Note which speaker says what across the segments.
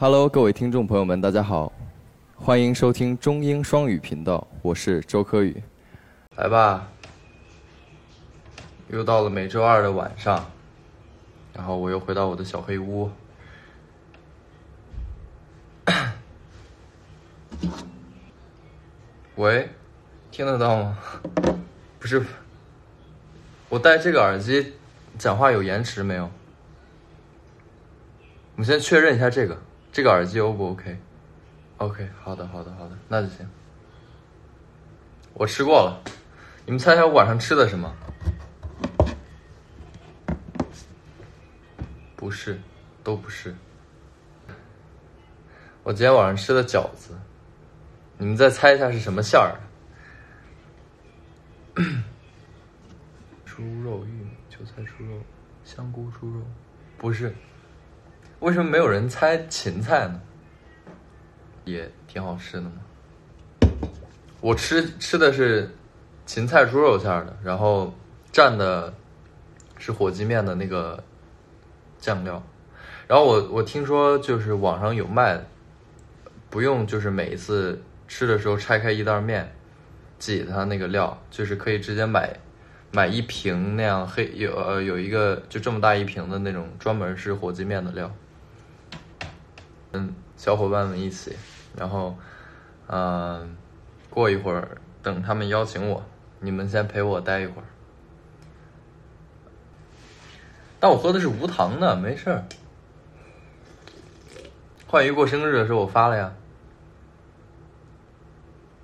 Speaker 1: Hello，各位听众朋友们，大家好，欢迎收听中英双语频道，我是周柯宇。来吧，又到了每周二的晚上，然后我又回到我的小黑屋。喂，听得到吗？不是，我戴这个耳机讲话有延迟没有？我们先确认一下这个，这个耳机 O 不 OK？OK，好的，好的，好的，那就行。我吃过了，你们猜猜我晚上吃的什么？不是，都不是。我今天晚上吃的饺子，你们再猜一下是什么馅儿的？猪肉、玉米、韭菜猪肉、香菇猪肉，不是。为什么没有人猜芹菜呢？也挺好吃的嘛。我吃吃的是芹菜猪肉馅的，然后蘸的是火鸡面的那个酱料。然后我我听说就是网上有卖，不用就是每一次吃的时候拆开一袋面挤它那个料，就是可以直接买买一瓶那样黑有呃有一个就这么大一瓶的那种专门是火鸡面的料。嗯，小伙伴们一起，然后，嗯，过一会儿等他们邀请我，你们先陪我待一会儿。但我喝的是无糖的，没事儿。焕鱼过生日的时候我发了呀。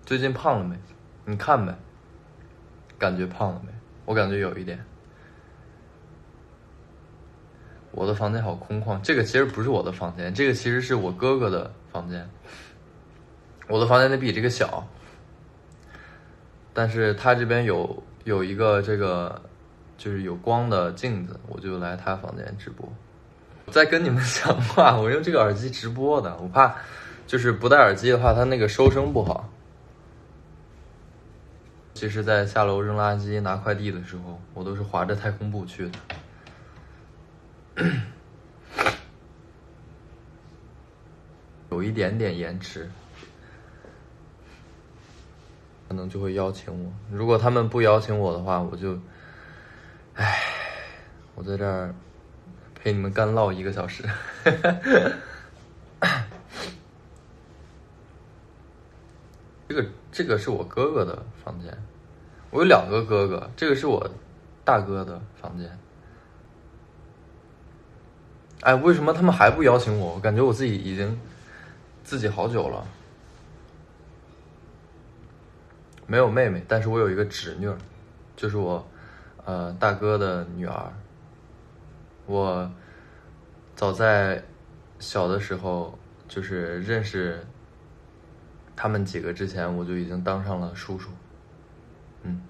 Speaker 1: 最近胖了没？你看呗。感觉胖了没？我感觉有一点。我的房间好空旷，这个其实不是我的房间，这个其实是我哥哥的房间。我的房间得比这个小，但是他这边有有一个这个就是有光的镜子，我就来他房间直播。在跟你们 讲话，我用这个耳机直播的，我怕就是不戴耳机的话，他那个收声不好。其实，在下楼扔垃圾、拿快递的时候，我都是划着太空步去的。有一点点延迟，可能就会邀请我。如果他们不邀请我的话，我就，唉，我在这儿陪你们干唠一个小时。这个这个是我哥哥的房间，我有两个哥哥，这个是我大哥的房间。哎，为什么他们还不邀请我？我感觉我自己已经自己好久了。没有妹妹，但是我有一个侄女，就是我呃大哥的女儿。我早在小的时候就是认识他们几个之前，我就已经当上了叔叔。嗯。